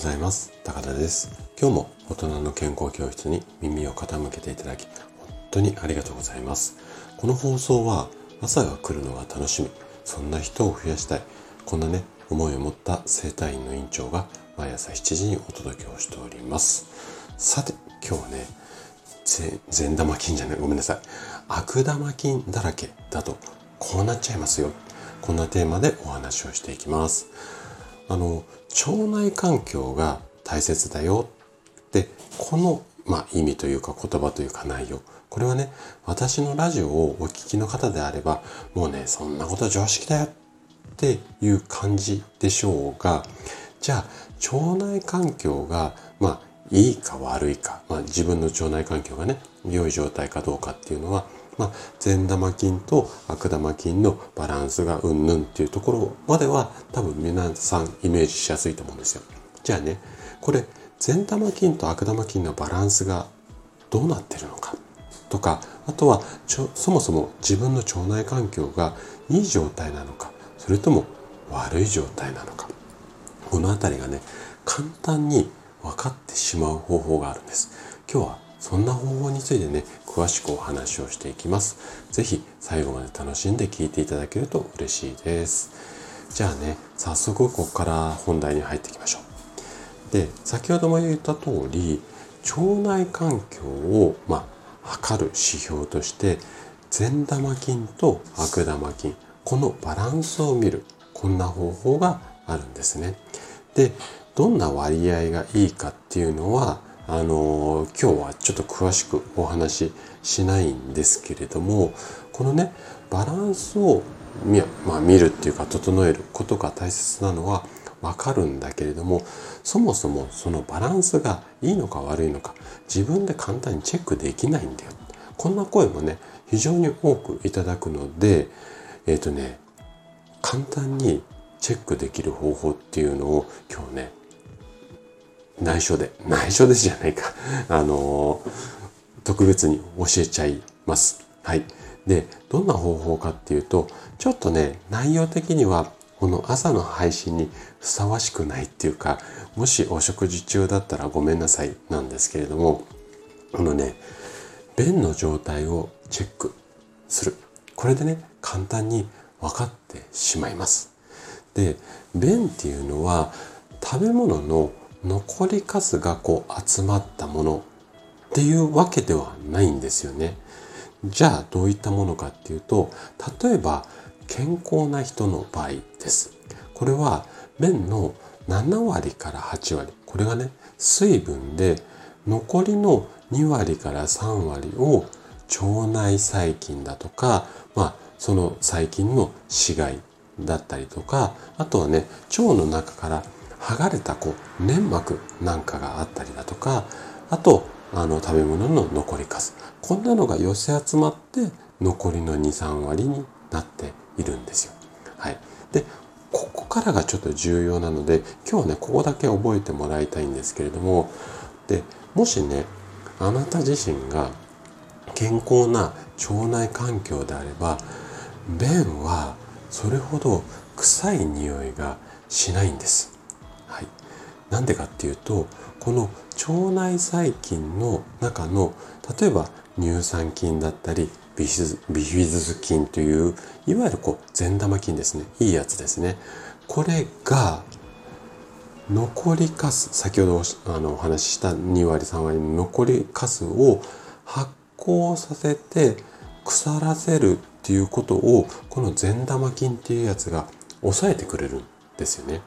ございます。高田です。今日も大人の健康教室に耳を傾けていただき本当にありがとうございます。この放送は朝が来るのが楽しみ。そんな人を増やしたい。こんなね思いを持った生体院の院長が毎朝7時にお届けをしております。さて今日はね善玉菌じゃない。ごめんなさい。悪玉菌だらけだとこうなっちゃいますよ。こんなテーマでお話をしていきます。あの腸内環境が大切だよ。ってこの、まあ、意味というか言葉というか内容。これはね私のラジオをお聞きの方であればもうねそんなこと常識だよ。っていう感じでしょうがじゃあ腸内環境がまあいいか悪いか、まあ、自分の腸内環境がね良い状態かどうかっていうのはまあ、善玉菌と悪玉菌のバランスがうんぬんっていうところまでは多分皆さんイメージしやすいと思うんですよ。じゃあね、これ善玉菌と悪玉菌のバランスがどうなってるのかとか、あとはそもそも自分の腸内環境がいい状態なのか、それとも悪い状態なのか。この辺りがね、簡単に分かってしまう方法があるんです。今日はそんな方法についてね、詳しくお話をしていきます。是非最後まで楽しんで聞いていただけると嬉しいです。じゃあね、早速ここから本題に入っていきましょう。で、先ほども言った通り、腸内環境を、まあ、測る指標として、善玉菌と悪玉菌、このバランスを見る、こんな方法があるんですね。で、どんな割合がいいかっていうのは、あの今日はちょっと詳しくお話ししないんですけれどもこのねバランスを見,、まあ、見るっていうか整えることが大切なのはわかるんだけれどもそもそもそのバランスがいいのか悪いのか自分で簡単にチェックできないんだよ。こんな声もね非常に多くいただくのでえっ、ー、とね簡単にチェックできる方法っていうのを今日ね内緒で、内緒でじゃないか。あの特別に教えちゃいます。はい。で、どんな方法かっていうと、ちょっとね、内容的には、この朝の配信にふさわしくないっていうか、もしお食事中だったらごめんなさいなんですけれども、このね、便の状態をチェックする。これでね、簡単に分かってしまいます。で、便っていうのは食べ物の残りかすがこう集まったものっていうわけではないんですよね。じゃあどういったものかっていうと例えば健康な人の場合です。これは便の7割から8割これがね水分で残りの2割から3割を腸内細菌だとか、まあ、その細菌の死骸だったりとかあとはね腸の中から剥がれたこう粘膜なんかがあったりだとかあとあの食べ物の残りかすこんなのが寄せ集まって残りの23割になっているんですよ。はい、でここからがちょっと重要なので今日はねここだけ覚えてもらいたいんですけれどもでもしねあなた自身が健康な腸内環境であれば便はそれほど臭い匂いがしないんです。はい。なんでかっていうとこの腸内細菌の中の例えば乳酸菌だったりビフィズス菌といういわゆるこう善玉菌ですね。いいやつですね。これが残りかす先ほどあのお話しした2割3割の残りかすを発酵させて腐らせるっていうことをこの善玉菌っていうやつが抑えてくれるんですよね。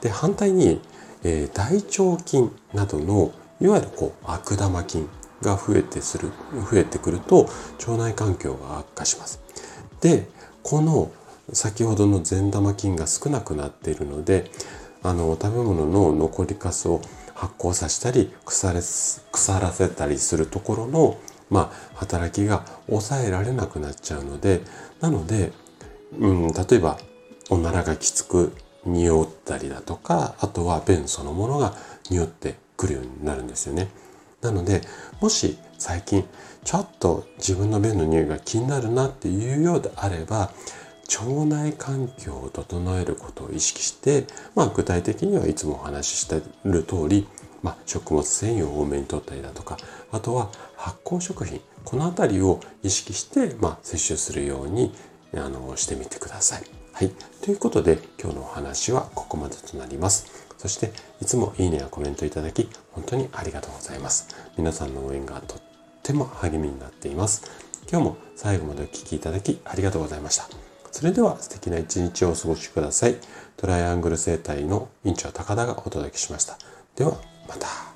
で反対にえー、大腸菌などのいわゆるこう悪玉菌が増えてする増えてくると腸内環境が悪化します。でこの先ほどの善玉菌が少なくなっているのであの食べ物の残りかすを発酵させたり腐れ腐らせたりするところの、まあ、働きが抑えられなくなっちゃうのでなので、うん、例えばおならがきつく匂ったりだとかあとは便そのものが匂ってくるようになるんですよね。なのでもし最近ちょっと自分の便の匂いが気になるなっていうようであれば腸内環境を整えることを意識して、まあ、具体的にはいつもお話ししている通り、まあ、食物繊維を多めに取ったりだとかあとは発酵食品この辺りを意識して、まあ、摂取するようにあのしてみてください。はい。ということで今日のお話はここまでとなります。そしていつもいいねやコメントいただき本当にありがとうございます。皆さんの応援がとっても励みになっています。今日も最後までお聴きいただきありがとうございました。それでは素敵な一日をお過ごしください。トライアングル生態の院長高田がお届けしました。ではまた。